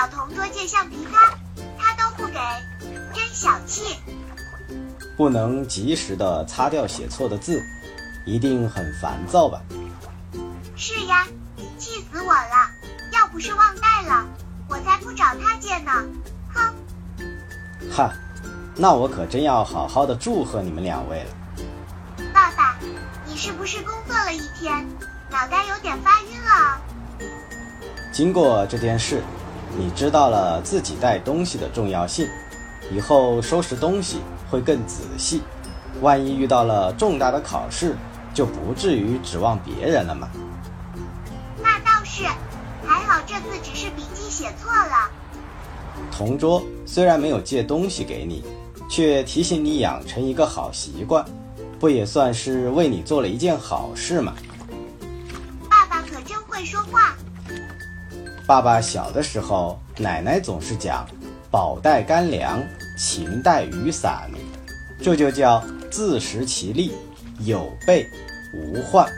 小同桌借橡皮擦，他都不给，真小气。不能及时的擦掉写错的字，一定很烦躁吧？是呀，气死我了！要不是忘带了，我才不找他借呢。哼！哈，那我可真要好好的祝贺你们两位了。爸爸，你是不是工作了一天，脑袋有点发晕了？经过这件事，你知道了自己带东西的重要性，以后收拾东西会更仔细。万一遇到了重大的考试，就不至于指望别人了嘛。那倒是，还好这次只是笔记写错了。同桌虽然没有借东西给你，却提醒你养成一个好习惯，不也算是为你做了一件好事吗？爸爸可真会说话。爸爸小的时候，奶奶总是讲“饱带干粮，勤带雨伞”，这就叫自食其力，有备无患。